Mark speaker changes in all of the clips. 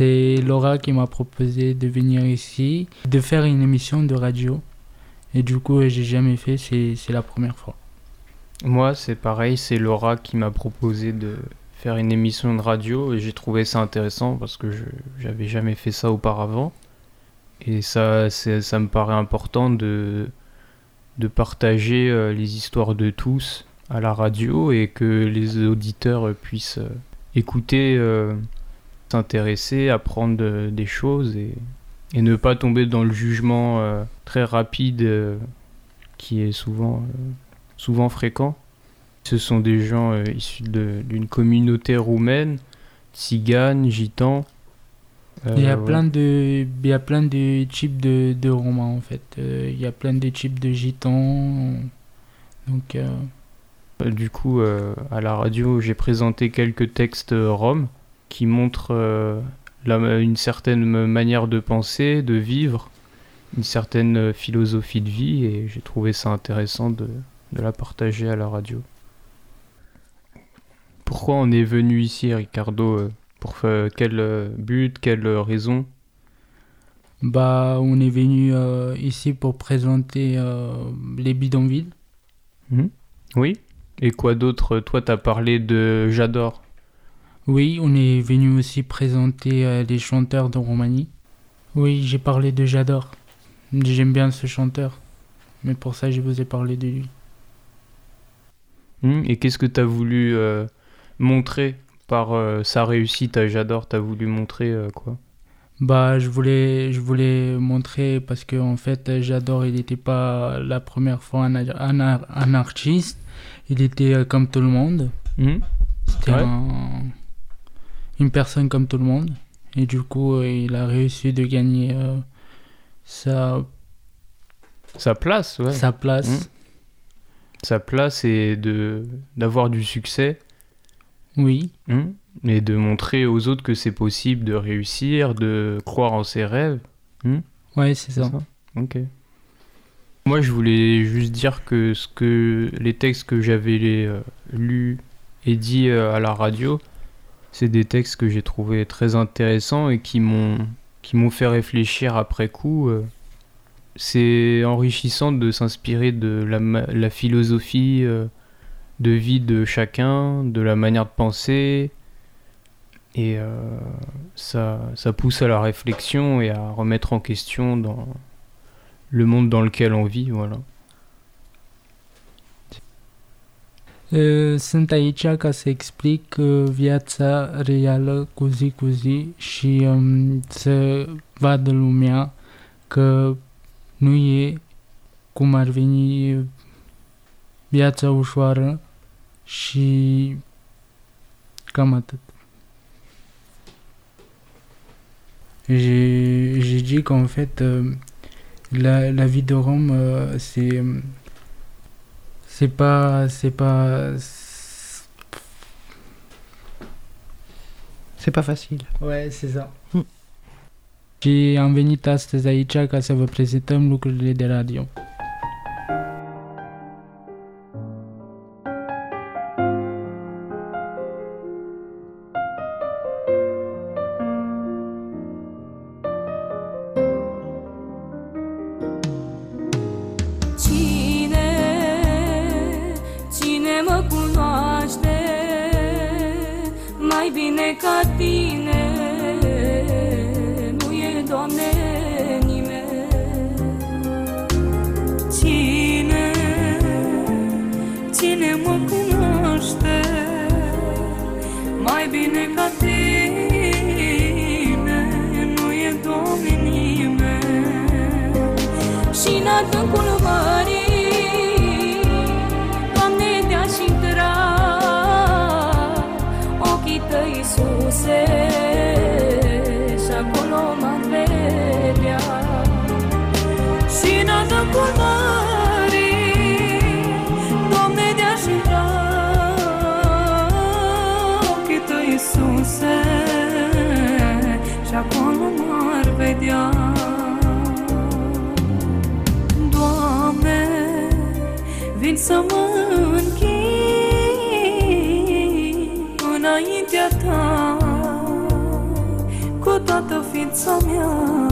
Speaker 1: C'est Laura qui m'a proposé de venir ici, de faire une émission de radio. Et du coup, j'ai jamais fait, c'est la première fois.
Speaker 2: Moi, c'est pareil, c'est Laura qui m'a proposé de faire une émission de radio et j'ai trouvé ça intéressant parce que je j'avais jamais fait ça auparavant. Et ça, ça me paraît important de, de partager euh, les histoires de tous à la radio et que les auditeurs puissent euh, écouter, euh, s'intéresser, apprendre de- des choses et, et ne pas tomber dans le jugement euh, très rapide euh, qui est souvent, euh, souvent fréquent. Ce sont des gens issus d'une communauté roumaine, tziganes, gitans.
Speaker 1: Il y a
Speaker 2: ouais.
Speaker 1: plein de, il y a plein de types de, de romans en fait. Il y a plein de types de gitans. Donc,
Speaker 2: Du coup, à la radio, j'ai présenté quelques textes roms qui montrent euh, la- une certaine manière de penser, de vivre, une certaine euh, philosophie de vie, et j'ai trouvé ça intéressant de, de la partager à la radio. Pourquoi on est venu ici, Ricardo euh, Pour quel but, quelle raison?
Speaker 1: Bah, on est venu euh, ici pour présenter euh, les bidonvilles.
Speaker 2: Oui Et quoi d'autre? Toi, t'as parlé de J'adore.
Speaker 1: Oui, on est venu aussi présenter euh, les chanteurs de Roumanie. Oui, j'ai parlé de J'adore. J'aime bien ce chanteur. Mais pour ça, je vous ai parlé de lui.
Speaker 2: Hmm, Et qu'est-ce que tu as voulu euh, montrer par euh, sa réussite à J'adore T'as voulu montrer euh, quoi?
Speaker 1: Bah, je voulais, je voulais montrer parce que en fait, j'adore. Il n'était pas la première fois un, un, un artiste. Il était euh, comme tout le monde.
Speaker 2: Hmm
Speaker 1: C'était
Speaker 2: Ouais.
Speaker 1: un- une personne comme tout le monde. Et du coup, euh, il a réussi de gagner euh, sa,
Speaker 2: Sa place, ouais.
Speaker 1: sa place.
Speaker 2: Mm. Sa place et de d'avoir du succès
Speaker 1: Oui,
Speaker 2: hmm, et de montrer aux autres que c'est possible de réussir, de croire en ses rêves.
Speaker 1: ouais, c'est ça.
Speaker 2: Ok. Moi, je voulais juste dire que ce que les textes que j'avais les, euh, lus et dit à la radio, c'est des textes que j'ai trouvé très intéressants et qui m'ont qui m'ont fait réfléchir après coup. euh. C'est enrichissant de s'inspirer de la, philosophie euh, de vie de chacun, de la manière de penser. Et euh, ça, ça pousse à la réflexion et à remettre en question dans le monde dans lequel on vit, voilà.
Speaker 1: Sunt aici ca să explic uh, viața reală cu zi cu zi și um, să vadă lumea că nu e cum ar veni viața ușoară și cam atât. J'ai j'ai dit qu'en fait, euh, la, la vie de Rome, euh, c'est c'est pas c'est pas
Speaker 3: C'est pas facile.
Speaker 1: Ouais, c'est ça.
Speaker 3: Hmm.
Speaker 1: Și am venit astăzi aici ca să vă prezentăm lucrurile de radio.
Speaker 4: Și în adâncul mării Doamne, te-aș intra ochii tăi, Iisuse Și acolo m-ar vedea. Doamne, vin să mă închin înaintea Ta cu toată ființa mea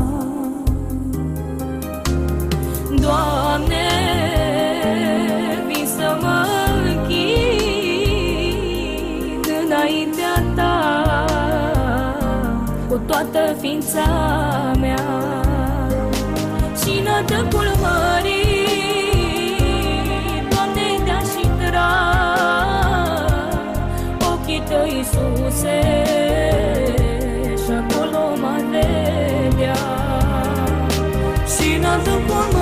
Speaker 4: Doamne, vin să mă închin înaintea Ta Cu toată ființa mea. Și în adâncul mării Doamne, te-aș intra Ochii Tăi, Iisuse Și acolo m-ar vedea. Și în adâncul mării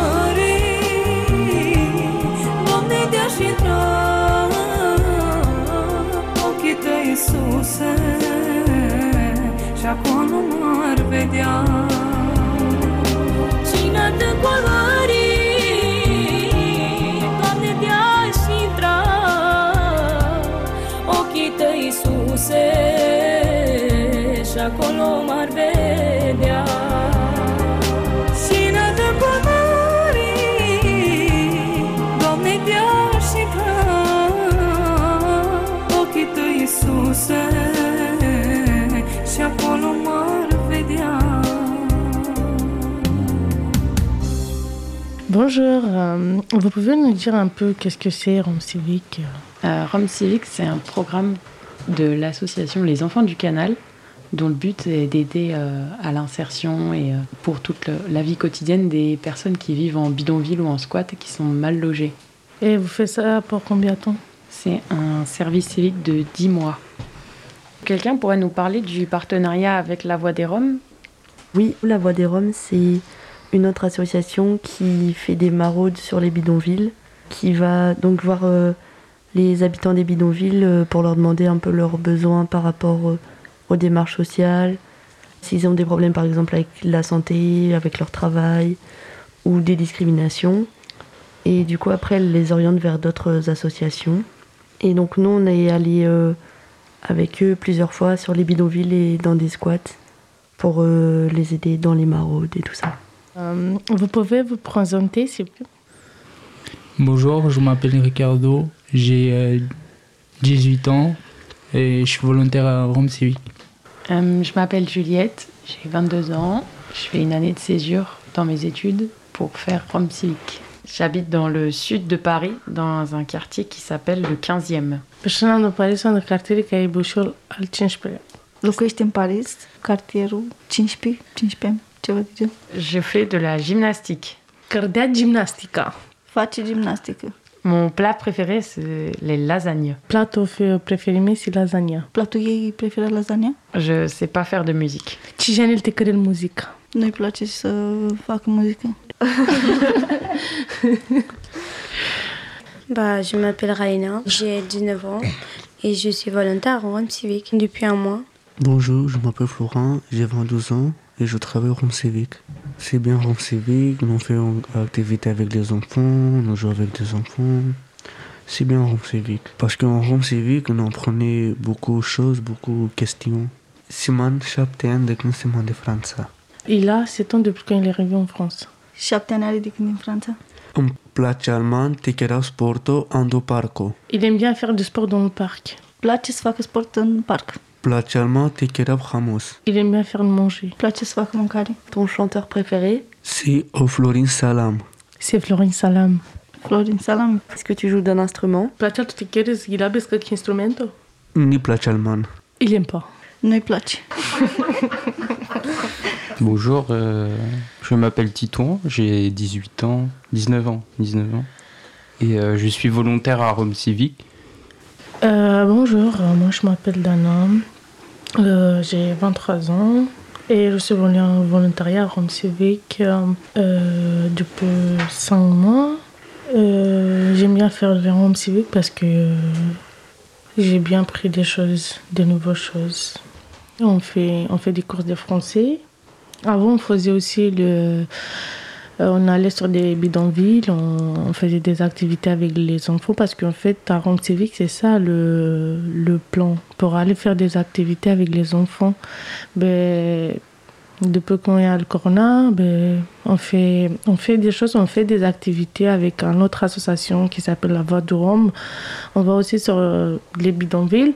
Speaker 4: spuse Și acum nu m-ar vedea. Cine atât Doamne, de-aș intra Ochii tăi, Iisuse Și acolo m-ar vedea.
Speaker 3: Bonjour, euh, vous pouvez nous dire un peu qu'est-ce que c'est Rome Civique?
Speaker 5: Euh, Rome Civique, c'est un programme de l'association Les Enfants du Canal, dont le but est d'aider euh, à l'insertion et euh, pour toute le- la vie quotidienne des personnes qui vivent en bidonville ou en squat et qui sont mal logées.
Speaker 3: Et vous faites ça pour combien de temps?
Speaker 5: C'est un service civique de 10 mois. Quelqu'un pourrait nous parler du partenariat avec la Voix des Roms?
Speaker 6: Oui, La Voix des Roms, c'est une autre association qui fait des maraudes sur les bidonvilles, qui va donc voir euh, les habitants des bidonvilles euh, pour leur demander un peu leurs besoins par rapport euh, aux démarches sociales, s'ils ont des problèmes par exemple avec la santé, avec leur travail ou des discriminations. Et du coup, après, elle les oriente vers d'autres associations. Et donc, nous, on est allé avec eux plusieurs fois sur les bidonvilles et dans des squats pour les aider dans les maraudes et tout ça.
Speaker 3: Euh, Vous pouvez vous présenter, s'il vous plaît
Speaker 1: Bonjour, je m'appelle Ricardo, j'ai euh, 18 ans et je suis volontaire à Rome Civique.
Speaker 5: Euh, Je m'appelle Juliette, j'ai 22 ans, je fais une année de césure dans mes études pour faire Rome Civique. J'habite dans le sud de Paris, dans un quartier qui s'appelle le 15e.
Speaker 3: Persoana de Paris sunt în cartierul care e Bușol al 15
Speaker 7: Locuiești în Paris, cartierul 15, 15, ceva de gen.
Speaker 5: Je fais de la gymnastique.
Speaker 3: Cărdea gimnastica.
Speaker 7: Face gimnastică.
Speaker 5: Mon plat préféré, c'est les lasagnes.
Speaker 3: Platul fi- préféré, c'est lasagna.
Speaker 7: Platul ei preferă lasagna?
Speaker 5: Je sais pas faire de musique.
Speaker 3: Ce genul te cărel muzica?
Speaker 7: Nu-i place să facă muzică?
Speaker 8: Bah, je m'appelle Raina, j'ai 19 ans et je suis volontaire à Rome Civique depuis un mois.
Speaker 9: Bonjour, je m'appelle Florent, j'ai 22 ans et je travaille au Rome Civique. C'est bien Rome Civique, on fait une activité avec les enfants, on joue avec des enfants. C'est bien Rome Civique. Parce qu'en Rome Civique, on apprenait beaucoup de choses, beaucoup de questions. Simon, ani de Simon de Franța.
Speaker 3: Il a 7 ans depuis quand il est arrivé en France?
Speaker 7: Ani are de Franța.
Speaker 9: Îmi place alman, te chiar sportul, ando parco.
Speaker 3: Il aime bien faire du sport dans le parc.
Speaker 7: Place să facă sport în parc.
Speaker 9: Place alman, te chiar hamus.
Speaker 3: Il aime bien faire de manger.
Speaker 7: Facă mâncare.
Speaker 6: Ton chanteur préféré?
Speaker 9: C'est Florin Salam.
Speaker 3: C'est Florin Salam.
Speaker 7: Florin Salam.
Speaker 6: Est-ce que tu joues d'un instrument?
Speaker 3: Plăcea tu te quieres il abes că instrumentul?
Speaker 9: Ni place alman.
Speaker 3: Il aime pas.
Speaker 7: Nu-i place.
Speaker 2: Bonjour, euh, je m'appelle Titon, j'ai 18 ans, 19 ans, 19 ans. Et euh, je suis volontaire à Rome Civique.
Speaker 3: Euh, bonjour, euh, moi je m'appelle Dana, Euh, j'ai 23 ans et je suis volontariat à Rome Civique euh, euh, depuis 5 mois. Euh, J'aime bien faire le Rome Civique parce que j'ai bien pris des choses, des nouvelles choses. On fait, on fait des courses de français. Avant, on faisait aussi le. Euh, on allait sur des bidonvilles, on, faisait des activités avec les enfants parce qu'en fait, à Rome Civique, c'est ça le, plan. Pour aller faire des activités avec les enfants, ben, depuis qu'on est à le Corona, ben, on, fait, on fait des choses, on fait des activités avec une autre association qui s'appelle la Voix de Rome. On va aussi sur euh, les bidonvilles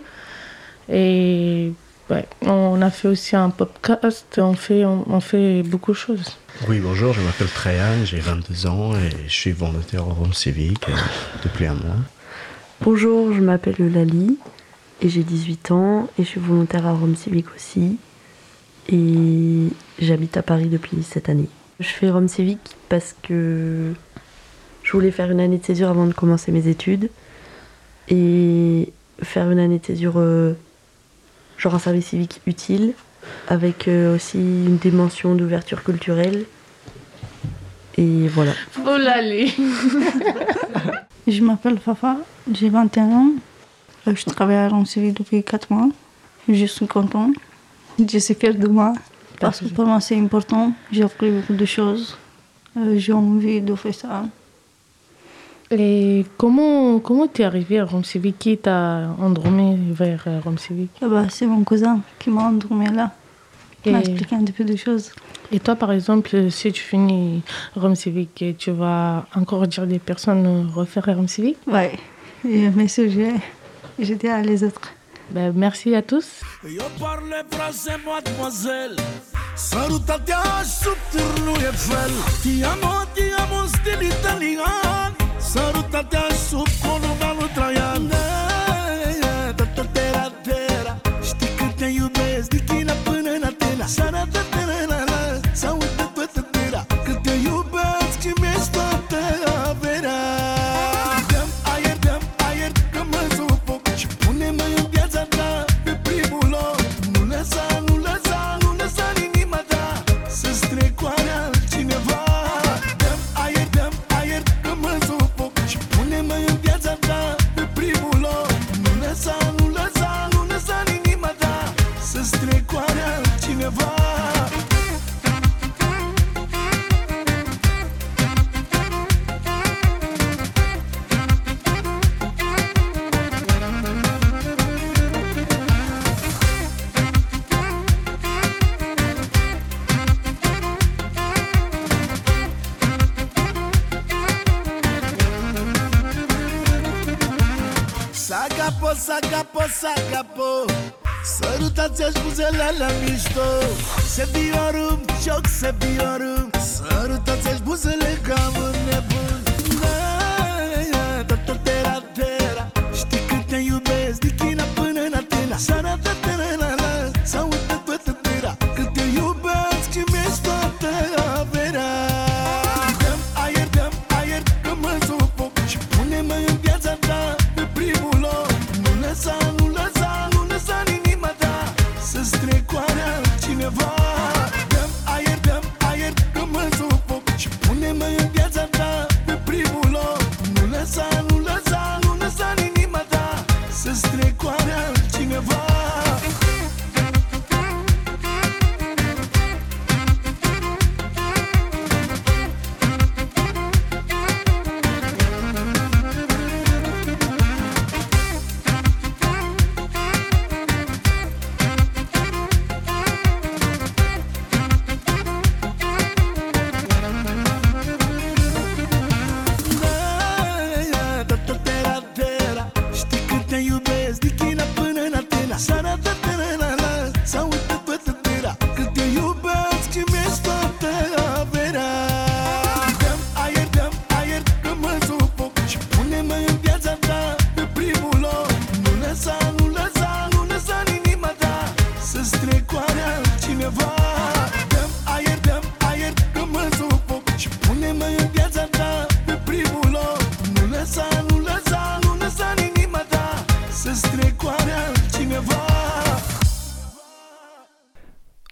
Speaker 3: et Ouais, on a fait aussi un podcast, on fait, on, on fait beaucoup de choses.
Speaker 10: Oui, bonjour, je m'appelle Trayan, j'ai 22 ans et je suis volontaire au Rome Civique euh, depuis un mois.
Speaker 6: Bonjour, je m'appelle Lali et j'ai 18 ans et je suis volontaire à Rome Civique aussi. Et j'habite à Paris depuis cette année. Je fais Rome Civique parce que je voulais faire une année de césure avant de commencer mes études et faire une année de césure euh, genre un service civique utile avec euh, aussi une dimension d'ouverture culturelle. Et voilà.
Speaker 3: Oh l'allée
Speaker 7: Je m'appelle Fafa, j'ai 21 ans. Euh, Je travaille à Ronceville depuis 4 mois. Je suis contente. Je suis fière de moi. Parce que pour moi, c'est important. J'ai appris beaucoup de choses. Euh, J'ai envie de faire ça.
Speaker 3: Et comment comment t'es arrivé à Rome Civique Qui t'a endormi vers euh, Rome Civique
Speaker 7: Ah bah, c'est mon cousin qui m'a endormi là. Il m'a expliqué un peu de choses.
Speaker 3: Et toi, par exemple, si tu finis Rome Civique, tu vas encore dire des personnes euh, refaire Rome Civique
Speaker 7: Ouais. Et mes sujets, je dis à les autres.
Speaker 3: Ben, merci à tous.
Speaker 11: Eu parle frase, mademoiselle Salutatea fel Ti amo, ti amo, stil italian Sărutatea sub columna lui Traian. Da, da, da, da, da, Știi că te iubesc din China până în Atena. Sărătă the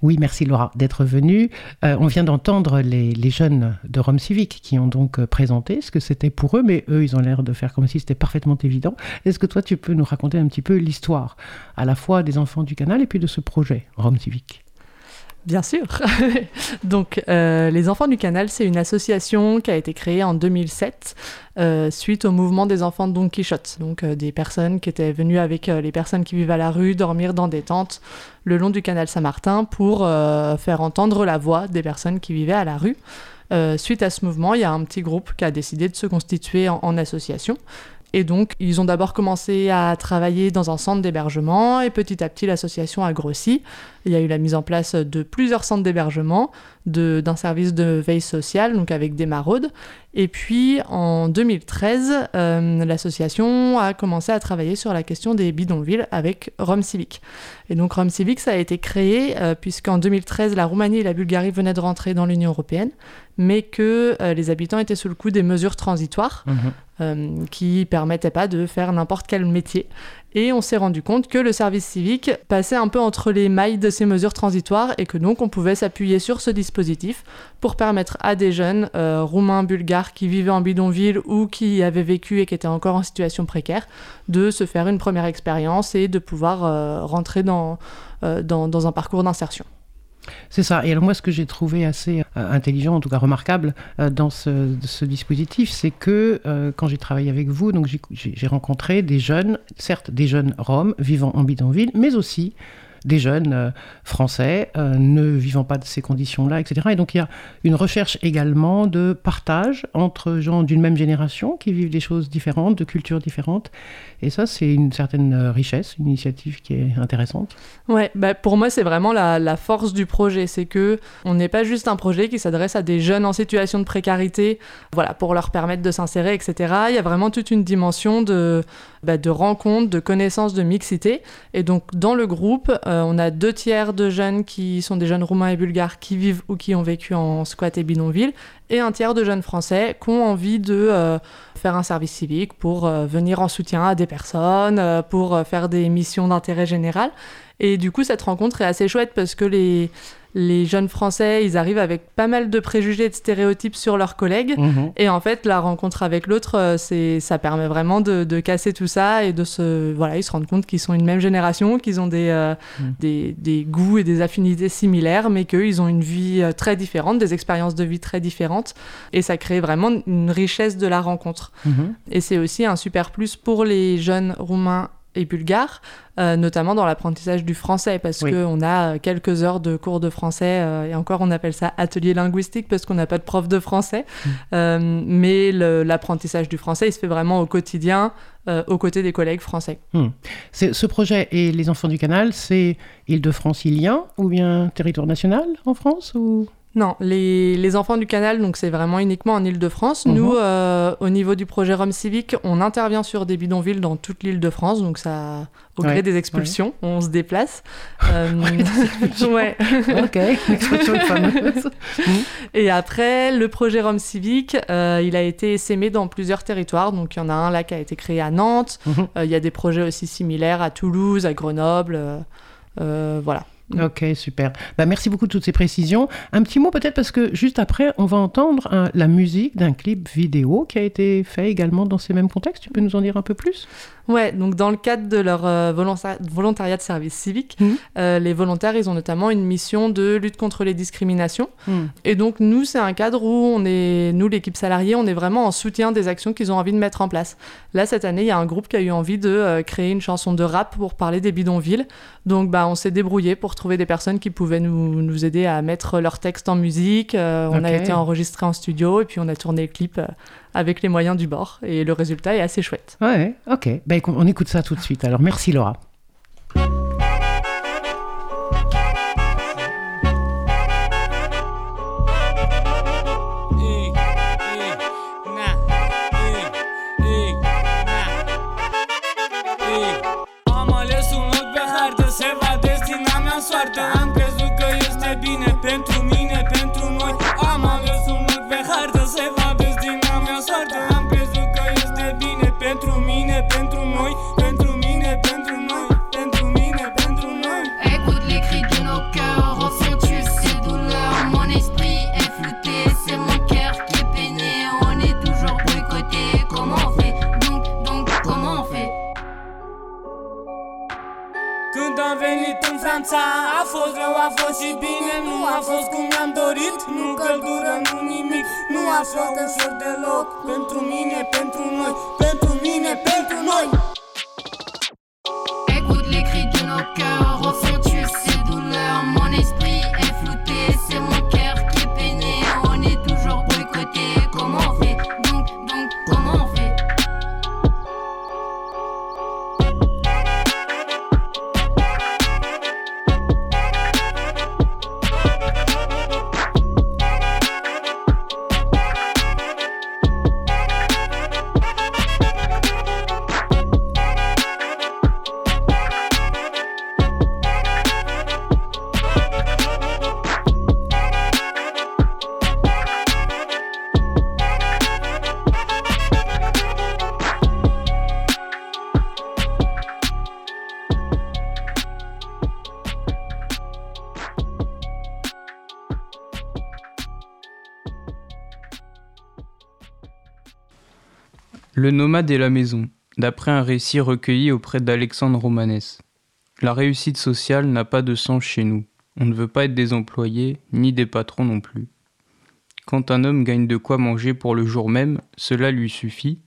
Speaker 12: Oui, merci Laura d'être venue. Euh, on vient d'entendre les, les jeunes de Rome Civique qui ont donc euh, présenté ce que c'était pour eux, mais eux, ils ont l'air de faire comme si c'était parfaitement évident. Est-ce que toi, tu peux nous raconter un petit peu l'histoire, à la fois des enfants du canal et puis de ce projet Rome Civique?
Speaker 13: Bien sûr. Donc, euh, les Enfants du Canal, c'est une association qui a été créée en 2007 euh, suite au mouvement des enfants de Don Quichotte. Donc, euh, des personnes qui étaient venues avec les personnes qui vivent à la rue dormir dans des tentes le long du canal Saint-Martin pour faire entendre la voix des personnes qui vivaient à la rue. Suite à ce mouvement, il y a un petit groupe qui a décidé de se constituer en association. Et donc, ils ont d'abord commencé à travailler dans un centre d'hébergement et petit à petit, l'association a grossi. Il y a eu la mise en place de plusieurs centres d'hébergement, d'un service de veille sociale, donc avec des maraudes. Et puis, en 2013, euh, l'association a commencé à travailler sur la question des bidonvilles avec Rome Civic. Et donc, Rome Civic, ça a été créé euh, puisqu'en 2013, la Roumanie et la Bulgarie venaient de rentrer dans l'Union européenne, mais que euh, les habitants étaient sous le coup des mesures transitoires. Euh, qui permettait pas de faire n'importe quel métier. Et on s'est rendu compte que le service civique passait un peu entre les mailles de ces mesures transitoires et que donc on pouvait s'appuyer sur ce dispositif pour permettre à des jeunes euh, roumains, bulgares qui vivaient en bidonville ou qui avaient vécu et qui étaient encore en situation précaire de se faire une première expérience et de pouvoir euh, rentrer dans, dans un parcours d'insertion.
Speaker 12: C'est ça. Et alors moi, ce que j'ai trouvé assez euh, intelligent, en tout cas remarquable, euh, dans ce, dispositif, c'est que euh, quand j'ai travaillé avec vous, donc j'ai rencontré des jeunes, certes des jeunes roms vivant en bidonville, mais aussi des jeunes euh, français euh, ne vivant pas de ces conditions-là, etc. Et donc il y a une recherche également de partage entre gens d'une même génération qui vivent des choses différentes, de cultures différentes. Et ça, c'est une certaine euh, richesse, une initiative qui est intéressante.
Speaker 13: Ouais, bah pour moi, c'est vraiment la, la, force du projet. C'est que on n'est pas juste un projet qui s'adresse à des jeunes en situation de précarité, voilà, pour leur permettre de s'insérer, etc. Il y a vraiment toute une dimension de bah, de rencontres, de connaissances, de mixité. Et donc, dans le groupe, euh, on a deux tiers de jeunes qui sont des jeunes roumains et bulgares qui vivent ou qui ont vécu en squat et bidonville, et un tiers de jeunes français qui ont envie de euh, faire un service civique pour euh, venir en soutien à des personnes, pour faire des missions d'intérêt général. Et du coup, cette rencontre est assez chouette parce que les, les jeunes Français, ils arrivent avec pas mal de préjugés et de stéréotypes sur leurs collègues. Mhm. Et en fait, la rencontre avec l'autre, euh, c'est, ça permet vraiment de, casser tout ça et de se, voilà, ils se rendent compte qu'ils sont une même génération, qu'ils ont des, euh, mhm. des, des, goûts et des affinités similaires, mais qu'ils ont une vie euh, très différente, des expériences de vie très différentes. Et ça crée vraiment une richesse de la rencontre. Mhm. Et c'est aussi un super plus pour les jeunes roumains et bulgare, euh, notamment dans l'apprentissage du français, parce qu'on a quelques heures de cours de français, euh, et encore on appelle ça atelier linguistique, parce qu'on n'a pas de prof de français, mm. euh, mais l'apprentissage du français, il se fait vraiment au quotidien, aux côtés des collègues français.
Speaker 12: Mm. Ce projet et les enfants du canal, c'est Île-de-France-Ilien, ou bien territoire national en France ou...
Speaker 13: Non, les, enfants du canal, donc c'est vraiment uniquement en Ile-de-France. Mhm. Nous, euh, au niveau du projet Rome Civique, on intervient sur des bidonvilles dans toute l'Île-de-France, donc ça, au gré des expulsions, on se déplace. Euh,
Speaker 12: ouais. ok, expression fameuse.
Speaker 13: Et après, le projet Rome Civique, euh, il a été essaimé dans plusieurs territoires. Donc il y en a un là qui a été créé à Nantes. Mhm. Il y a des projets aussi similaires à Toulouse, à Grenoble. voilà.
Speaker 12: Mm. Ok, super. Bah, merci beaucoup de toutes ces précisions. Un petit mot peut-être parce que juste après, on va entendre euh, la musique d'un clip vidéo qui a été fait également dans ces mêmes contextes. Tu peux nous en dire un peu plus?
Speaker 13: Ouais, donc dans le cadre de leur euh, volontariat de service civique, mmh. euh, les volontaires, ils ont notamment une mission de lutte contre les discriminations. Mmh. Et donc nous, c'est un cadre où on est, nous, l'équipe salariée, on est vraiment en soutien des actions qu'ils ont envie de mettre en place. Là, cette année, il y a un groupe qui a eu envie de euh, créer une chanson de rap pour parler des bidonvilles. Donc bah, on s'est débrouillé pour trouver des personnes qui pouvaient nous, nous aider à mettre leur texte en musique. on a été enregistré en studio et puis on a tourné le clip avec les moyens du bord. Et le résultat est assez chouette.
Speaker 12: Ouais, ok. Bah, on écoute ça tout de suite. Alors merci Laura.
Speaker 14: Franța A fost rău, a fost și bine Nu a fost cum mi-am dorit. Nu căldură, nu nimic Nu a fost ușor deloc Pentru mine, pentru noi Pentru mine, pentru noi
Speaker 2: Le nomade et la maison, d'après un récit recueilli auprès d'Alexandre Romanès. La réussite sociale n'a pas de sens chez nous. On ne veut pas être des employés, ni des patrons non plus. Quand un homme gagne de quoi manger pour le jour même, cela lui suffit.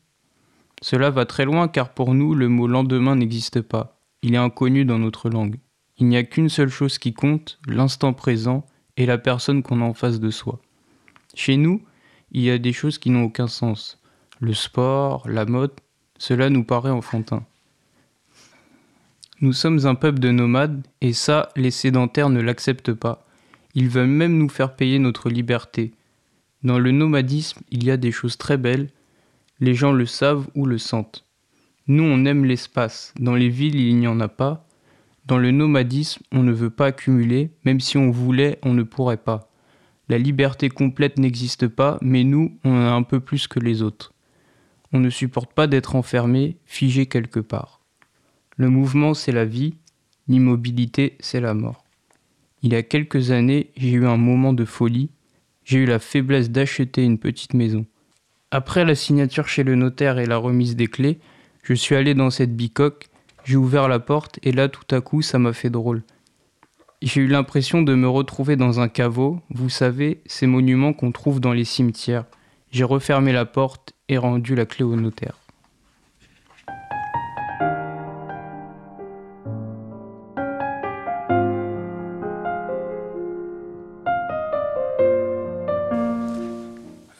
Speaker 2: Cela va très loin car pour nous, le mot lendemain n'existe pas. Il est inconnu dans notre langue. Il n'y a qu'une seule chose qui compte, l'instant présent et la personne qu'on a en face de soi. Chez nous, il y a des choses qui n'ont aucun sens. Le sport, la mode, cela nous paraît enfantin. Nous sommes un peuple de nomades, et ça, les sédentaires ne l'acceptent pas. Ils veulent même nous faire payer notre liberté. Dans le nomadisme, il y a des choses très belles, les gens le savent ou le sentent. Nous, on aime l'espace, dans les villes, il n'y en a pas. Dans le nomadisme, on ne veut pas accumuler, même si on voulait, on ne pourrait pas. La liberté complète n'existe pas, mais nous, on en a un peu plus que les autres. On ne supporte pas d'être enfermé, figé quelque part. Le mouvement, c'est la vie, l'immobilité, c'est la mort. Il y a quelques années, j'ai eu un moment de folie, j'ai eu la faiblesse d'acheter une petite maison. Après la signature chez le notaire et la remise des clés, je suis allé dans cette bicoque, j'ai ouvert la porte et là tout à coup ça m'a fait drôle. J'ai eu l'impression de me retrouver dans un caveau, vous savez, ces monuments qu'on trouve dans les cimetières. J'ai refermé la porte et rendu la clé au notaire.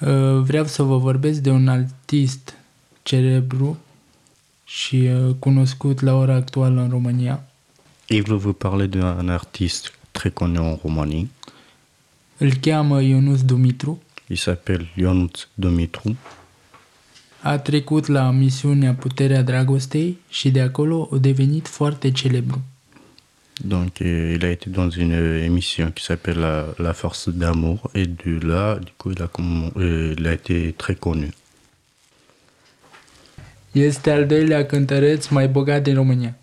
Speaker 1: Uh, Vreau să vă vorbesc de un artist celebru și uh, cunoscut la ora actuală în România.
Speaker 10: Et je vous parler d'un artiste très connu en Roumanie.
Speaker 1: Îl cheamă Ionuț Dumitru.
Speaker 10: Il s'appelle Ionuț Dumitru.
Speaker 1: A trecut la misiunea Puterea Dragostei și de acolo a devenit foarte celebru.
Speaker 10: Donc, euh, il a été dans une émission qui s'appelle la, La Force d'amour. Et de là, du coup, il a, euh, il a été très connu.
Speaker 1: Este al doilea cântăreț mai bogat din România.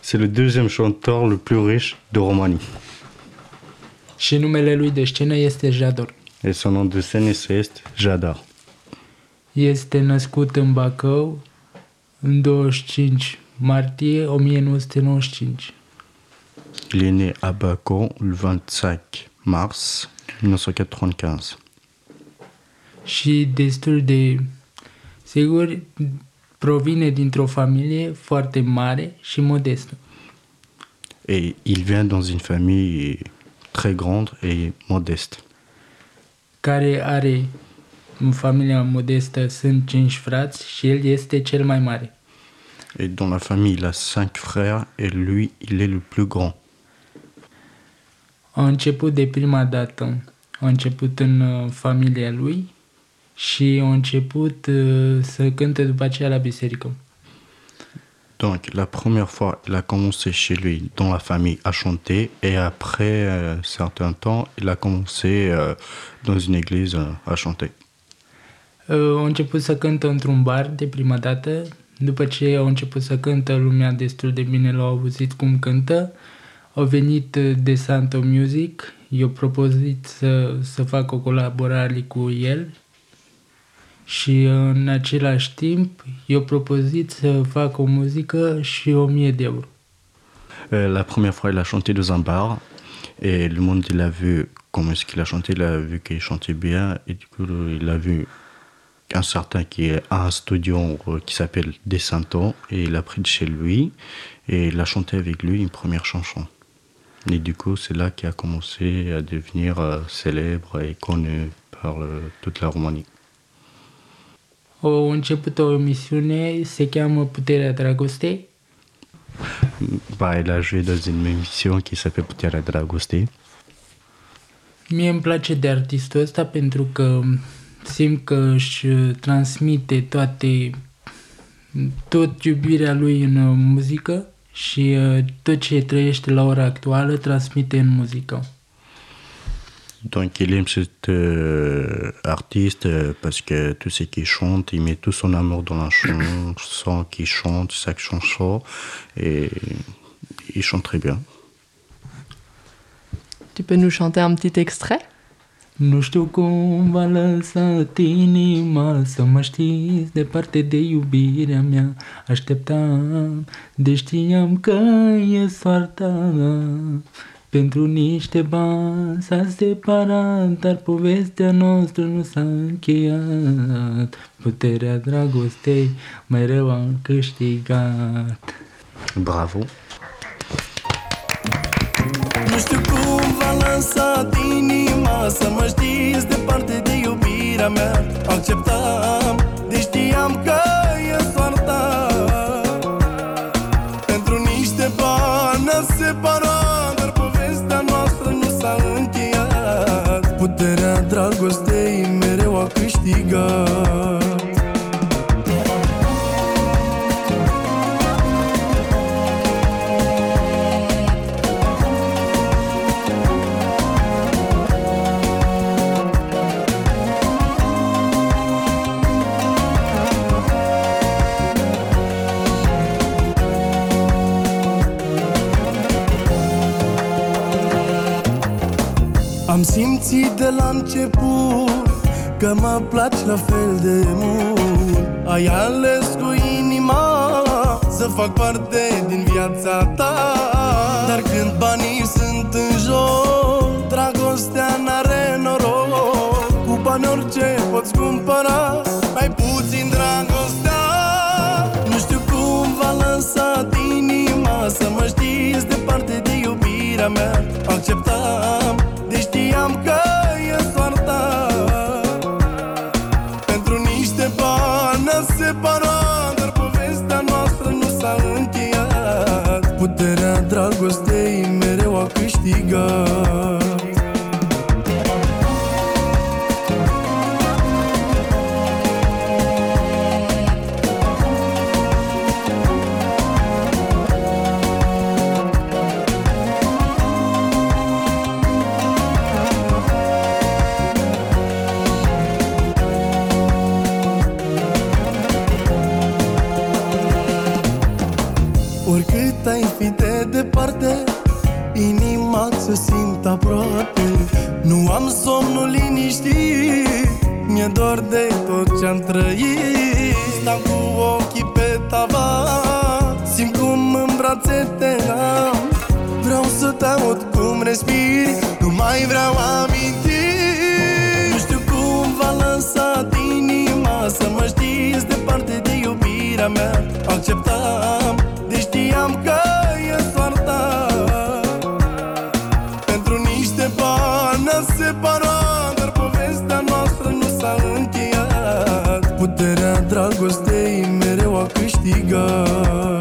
Speaker 10: C'est le deuxième chanteur le plus riche de Roumanie.
Speaker 1: Și numele lui de scenă este Jador.
Speaker 10: Et son nom de scène est Jadar.
Speaker 1: Este născut în Bacău în 25 martie 1995.
Speaker 10: Il est né à Bakou le 25 mars 1995.
Speaker 1: și destul de sigur provine dintr-o familie foarte mare și modestă.
Speaker 10: Et il vient dans une famille très grande et modeste.
Speaker 1: care are în familia modestă sunt cinci frați și el este cel mai mare.
Speaker 10: Et dans la famille, il a cinq frères et lui, il est le plus grand.
Speaker 1: A început de prima dată, a început în uh, familia lui și a început uh, să cânte după aceea la biserică.
Speaker 10: Donc, la première fois, il a commencé chez lui, dans la famille, à chanter. Et après un certain temps, il a commencé euh, dans une église euh, à chanter.
Speaker 1: Uh, A început să cântă într-un bar de prima dată, după ce a început să cântă lumea destul de bine, l-au auzit cum cântă, a venit uh, de Santo Music, i-a propozit să, să facă o colaborare cu el și uh, în același timp i-a propozit să facă o muzică și 1000 de euro.
Speaker 10: La première fois, il a chanté dans un bar. Et le monde, il vu comment est-ce a chanté. Il a vu qu'il chantait bien. Et du coup, il vu un certain qui a un studio euh, qui s'appelle Desanto. Et il a pris de chez lui. Et il a chanté avec lui une première chanson. Et du coup, c'est là qu'il a commencé à devenir euh, célèbre et connu par euh, toute la Roumanie.
Speaker 1: Au început o emisiune, se cheamă Puterea Dragostei
Speaker 10: Bah, il a joué dans une émission qui s'appelle Puterea Dragoste.
Speaker 1: Mie îmi place de artistul ăsta pentru că simt că își transmite toate tot iubirea lui în uh, muzică și uh, tot ce trăiește la ora actuală transmite în muzică.
Speaker 10: Donc il aime cet euh, artiste parce que tout ce qu'il chante, il met tout son amour dans la chanson qu'il chante, chaque chanson, et il chante très bien.
Speaker 13: Tu peux nous chanter un petit extrait?
Speaker 1: Nu știu cum v-a lăsat inima Să mă știți departe de iubirea mea Așteptam, de știam că e soarta pentru niște bani s-a separat, dar povestea noastră nu s-a încheiat. Puterea dragostei mereu am câștigat.
Speaker 15: Bravo!
Speaker 16: Nu știu cum v-a lăsat inima Să mă știți departe de iubirea mea. Acceptam, de știam că e soarta. Pentru niște bani ne separat Dar povestea noastră nu s-a încheiat. Puterea dragostei mereu a câștigat Am simțit de la început Că mă placi la fel de mult. Ai ales cu inima Să fac parte din viața ta. Dar când banii sunt în joc Dragostea n-are noroc. Cu bani orice poți cumpăra Mai puțin dragostea. Nu știu cum v-a lăsat inima Să mă știți departe de iubirea mea. Acceptam Acceptam, de știam că e soarta. Pentru niște bani ne separat Dar povestea noastră nu s-a încheiat. Puterea dragostei mereu a câștigat